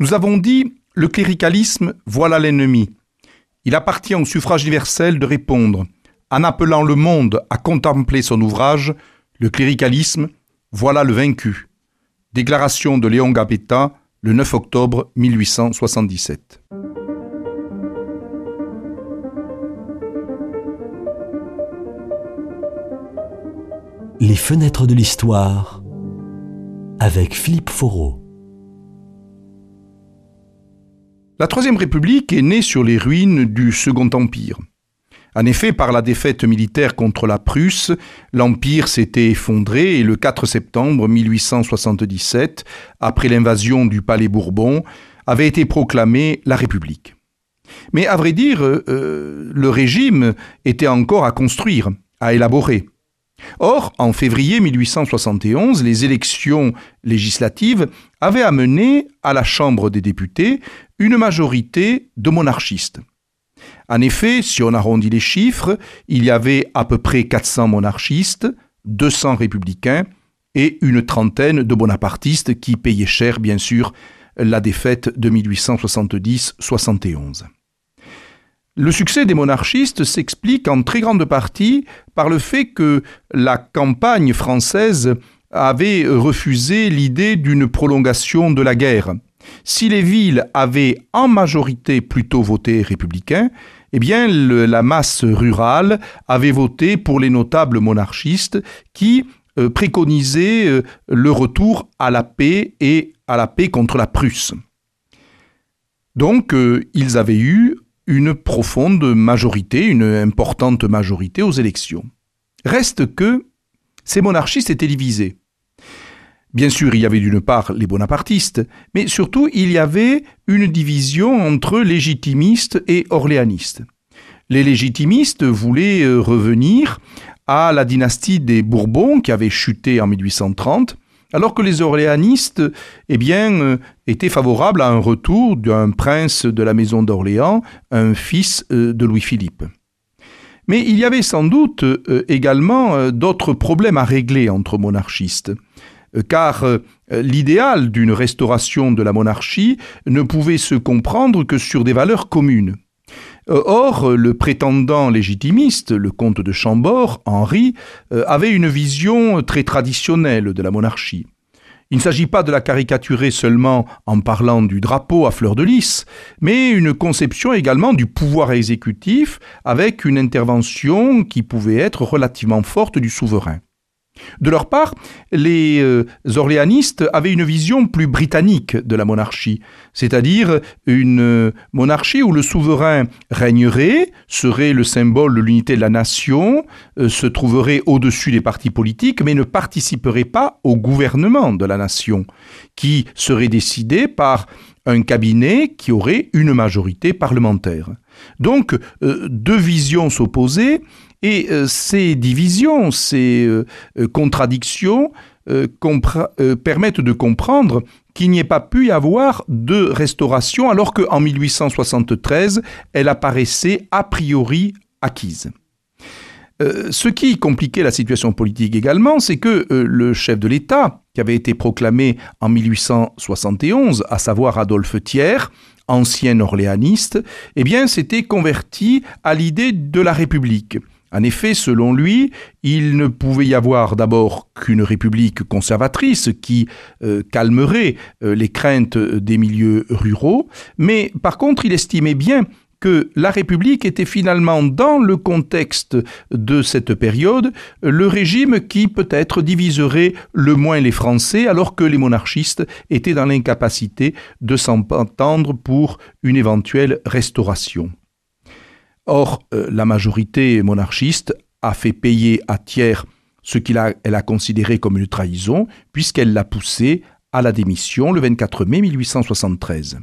Nous avons dit le cléricalisme, voilà l'ennemi. Il appartient au suffrage universel de répondre, en appelant le monde à contempler son ouvrage, le cléricalisme, voilà le vaincu. Déclaration de Léon Gabetta, le 9 octobre 1877. Les fenêtres de l'histoire avec Philippe Foreau. La Troisième République est née sur les ruines du Second Empire. En effet, par la défaite militaire contre la Prusse, l'Empire s'était effondré et le 4 septembre 1877, après l'invasion du Palais Bourbon, avait été proclamée la République. Mais à vrai dire, euh, le régime était encore à construire, à élaborer. Or, en février 1871, les élections législatives avaient amené à la Chambre des députés une majorité de monarchistes. En effet, si on arrondit les chiffres, il y avait à peu près 400 monarchistes, 200 républicains et une trentaine de bonapartistes qui payaient cher, bien sûr, la défaite de 1870-71. Le succès des monarchistes s'explique en très grande partie par le fait que la campagne française avait refusé l'idée d'une prolongation de la guerre. Si les villes avaient en majorité plutôt voté républicain, eh bien la masse rurale avait voté pour les notables monarchistes qui euh, préconisaient euh, le retour à la paix et à la paix contre la Prusse. Donc euh, ils avaient eu une profonde majorité, une importante majorité aux élections. Reste que ces monarchistes étaient divisés. Bien sûr, il y avait d'une part les bonapartistes, mais surtout il y avait une division entre légitimistes et orléanistes. Les légitimistes voulaient euh, revenir à la dynastie des Bourbons qui avait chuté en 1830, alors que les orléanistes eh euh, étaient favorables à un retour d'un prince de la maison d'Orléans, un fils euh, de Louis-Philippe. Mais il y avait sans doute euh, également d'autres problèmes à régler entre monarchistes, car l'idéal d'une restauration de la monarchie ne pouvait se comprendre que sur des valeurs communes. Euh, or, le prétendant légitimiste, le comte de Chambord, Henri, euh, avait une vision très traditionnelle de la monarchie. Il ne s'agit pas de la caricaturer seulement en parlant du drapeau à fleur de lys, mais une conception également du pouvoir exécutif avec une intervention qui pouvait être relativement forte du souverain. De leur part, les euh, orléanistes avaient une vision plus britannique de la monarchie, c'est-à-dire une euh, monarchie où le souverain régnerait, serait le symbole de l'unité de la nation, euh, se trouverait au-dessus des partis politiques, mais ne participerait pas au gouvernement de la nation, qui serait décidé par un cabinet qui aurait une majorité parlementaire. Donc, deux visions s'opposaient, et euh, ces divisions, ces euh, euh, contradictions permettent de comprendre qu'il n'y ait pas pu y avoir de restauration alors qu'en 1873, elle apparaissait a priori acquise. ce qui compliquait la situation politique également, c'est que le chef de l'État, qui avait été proclamé en 1871, à savoir Adolphe Thiers, ancien orléaniste, eh s'était converti à l'idée de la République. En effet, selon lui, il ne pouvait y avoir d'abord qu'une république conservatrice qui euh, calmerait euh, les craintes des milieux ruraux, mais par contre, il estimait bien que la République était finalement, dans le contexte de cette période, le régime qui peut-être diviserait le moins les Français, alors que les monarchistes étaient dans l'incapacité de s'entendre pour une éventuelle restauration. Or, euh, la majorité monarchiste a fait payer à Thiers ce qu'elle a, a considéré comme une trahison, puisqu'elle l'a poussé à la démission le 24 mai 1873.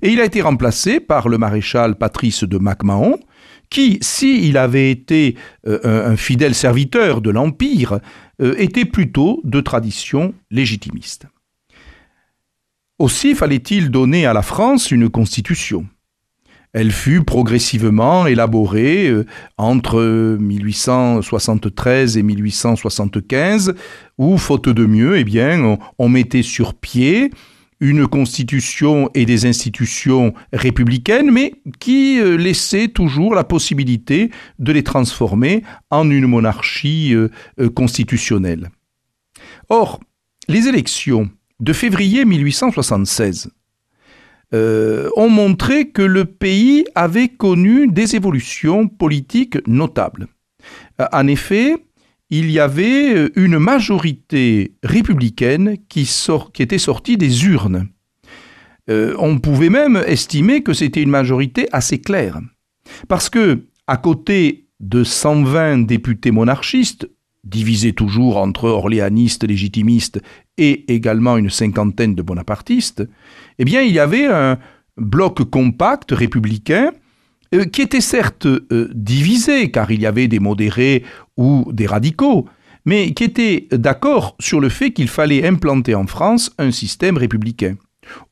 Et il a été remplacé par le maréchal Patrice de MacMahon, qui, s'il avait été euh, un, fidèle serviteur de l'Empire, euh, était plutôt de tradition légitimiste. Aussi fallait-il donner à la France une constitution. Elle fut progressivement élaborée euh, entre 1873 et 1875, où, faute de mieux, eh bien, on, mettait sur pied une constitution et des institutions républicaines, mais qui euh, laissait toujours la possibilité de les transformer en une monarchie euh, constitutionnelle. Or, les élections de février 1876 ont montré que le pays avait connu des évolutions politiques notables. En effet, il y avait euh, une majorité républicaine qui, était sortie des urnes. Euh, on pouvait même estimer que c'était une majorité assez claire. Parce que, à côté de 120 députés monarchistes, divisés toujours entre orléanistes, légitimistes et également une cinquantaine de bonapartistes, eh bien, il y avait un bloc compact républicain euh, qui était certes euh, divisé, car il y avait des modérés ou des radicaux, mais qui était d'accord sur le fait qu'il fallait implanter en France un système républicain.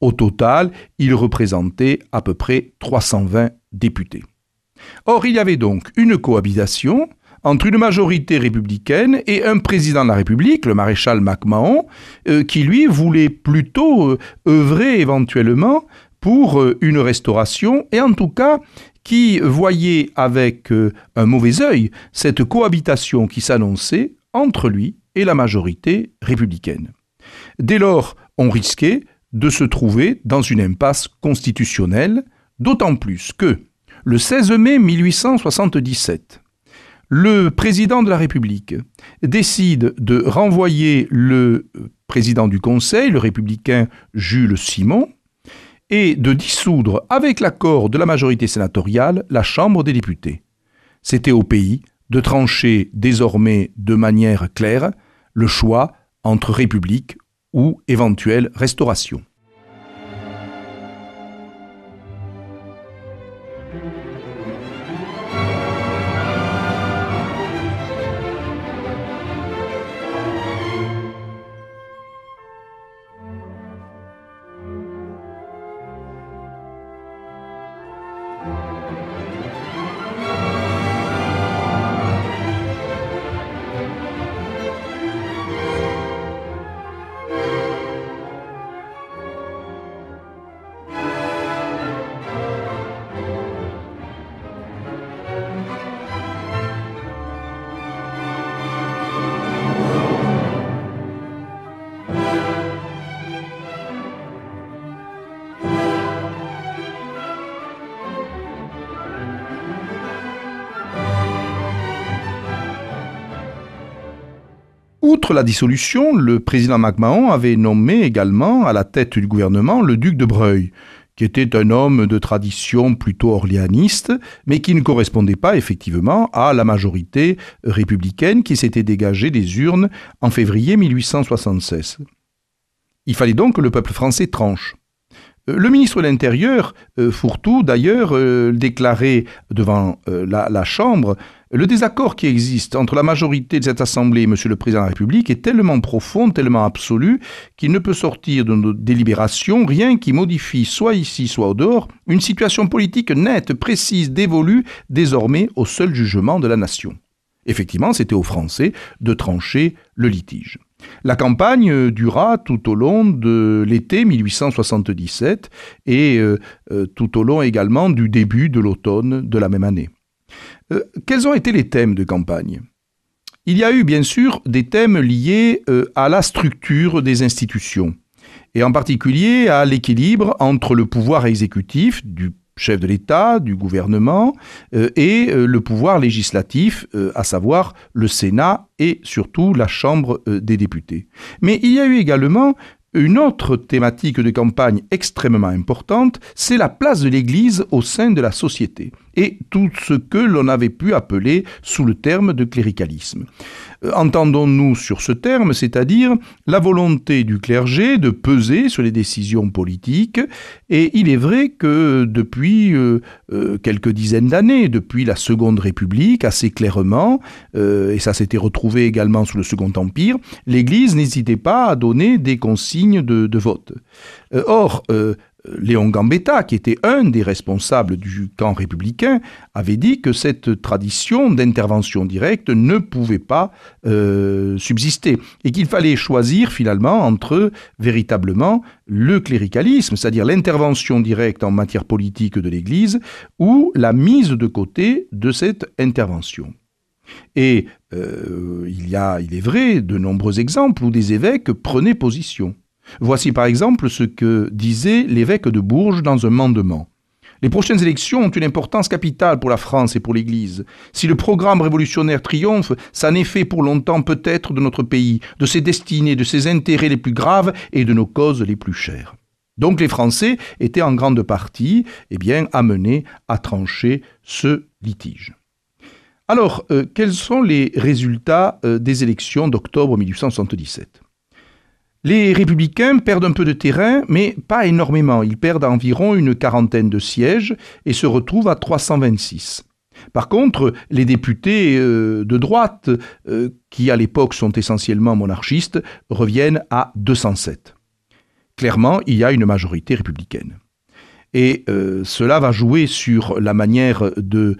Au total, il représentait à peu près 320 députés. Or, il y avait donc une cohabitation entre une majorité républicaine et un président de la République, le maréchal MacMahon, euh, qui lui voulait plutôt œuvrer éventuellement pour une restauration et en tout cas qui voyait avec euh, un mauvais œil cette cohabitation qui s'annonçait entre lui et la majorité républicaine. Dès lors, on risquait de se trouver dans une impasse constitutionnelle, d'autant plus que, le 16 mai 1877, le président de la République décide de renvoyer le président du Conseil, le républicain Jules Simon, et de dissoudre, avec l'accord de la majorité sénatoriale, la Chambre des députés. C'était au pays de trancher désormais de manière claire le choix entre république ou éventuelle restauration. Outre la dissolution, le président MacMahon avait nommé également à la tête du gouvernement le duc de Breuil, qui était un homme de tradition plutôt orléaniste, mais qui ne correspondait pas effectivement à la majorité républicaine qui s'était dégagée des urnes en février 1876. Il fallait donc que le peuple français tranche. Euh, le ministre de l'Intérieur, euh, Fourtou, d'ailleurs, euh, déclarait devant la, Chambre le désaccord qui existe entre la majorité de cette Assemblée et Monsieur le Président de la République est tellement profond, tellement absolu, qu'il ne peut sortir de nos délibérations rien qui modifie, soit ici, soit au dehors, une situation politique nette, précise, dévolue désormais au seul jugement de la nation. Effectivement, c'était aux Français de trancher le litige. La campagne dura tout au long de l'été 1877 et euh, euh, tout au long également du début de l'automne de la même année. Euh, quels ont été les thèmes de campagne? Il y a eu bien sûr des thèmes liés à la structure des institutions et en particulier à l'équilibre entre le pouvoir exécutif du chef de l'État, du gouvernement, euh, et euh, le pouvoir législatif, euh, à savoir le Sénat et surtout la Chambre des députés. Mais il y a eu également une autre thématique de campagne extrêmement importante, c'est la place de l'Église au sein de la société et tout ce que l'on avait pu appeler sous le terme de cléricalisme. Euh, entendons-nous sur ce terme, c'est-à-dire la volonté du clergé de peser sur les décisions politiques, et il est vrai que depuis euh, euh, quelques dizaines d'années, depuis la Seconde République, assez clairement, et ça s'était retrouvé également sous le Second Empire, l'Église n'hésitait pas à donner des consignes de, vote. or, Léon Gambetta, qui était un des responsables du camp républicain, avait dit que cette tradition d'intervention directe ne pouvait pas euh, subsister et qu'il fallait choisir finalement entre véritablement le cléricalisme, c'est-à-dire l'intervention directe en matière politique de l'Église, ou la mise de côté de cette intervention. Et euh, il y a, il est vrai, de nombreux exemples où des évêques prenaient position. Voici par exemple ce que disait l'évêque de Bourges dans un mandement. Les prochaines élections ont une importance capitale pour la France et pour l'Église. Si le programme révolutionnaire triomphe, ça n'est fait pour longtemps peut-être de notre pays, de ses destinées, de ses intérêts les plus graves et de nos causes les plus chères. Donc les Français étaient en grande partie eh bien, amenés à trancher ce litige. Alors, euh, quels sont les résultats euh, des élections d'octobre 1877 les républicains perdent un peu de terrain, mais pas énormément. Ils perdent environ une quarantaine de sièges et se retrouvent à 326. Par contre, les députés euh, de droite, euh, qui à l'époque sont essentiellement monarchistes, reviennent à 207. Clairement, il y a une majorité républicaine. Et euh, cela va jouer sur la manière de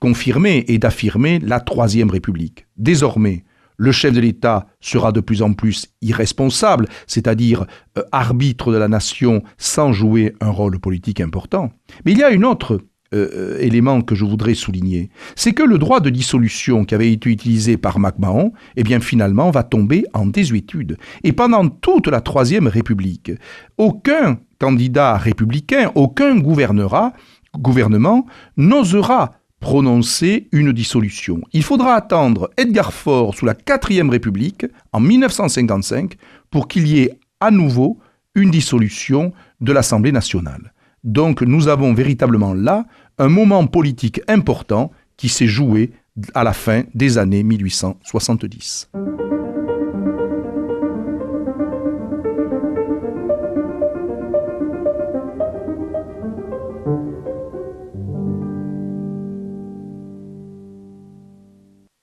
confirmer et d'affirmer la Troisième République. Désormais, le chef de l'État sera de plus en plus irresponsable, c'est-à-dire euh, arbitre de la nation sans jouer un rôle politique important. Mais il y a un autre euh, euh, élément que je voudrais souligner, c'est que le droit de dissolution qui avait été utilisé par MacMahon, eh bien finalement va tomber en désuétude. Et pendant toute la Troisième République, aucun candidat républicain, aucun gouvernement n'osera prononcer une dissolution. Il faudra attendre Edgar Faure sous la 4ème République en 1955 pour qu'il y ait à nouveau une dissolution de l'Assemblée nationale. Donc nous avons véritablement là un moment politique important qui s'est joué à la fin des années 1870.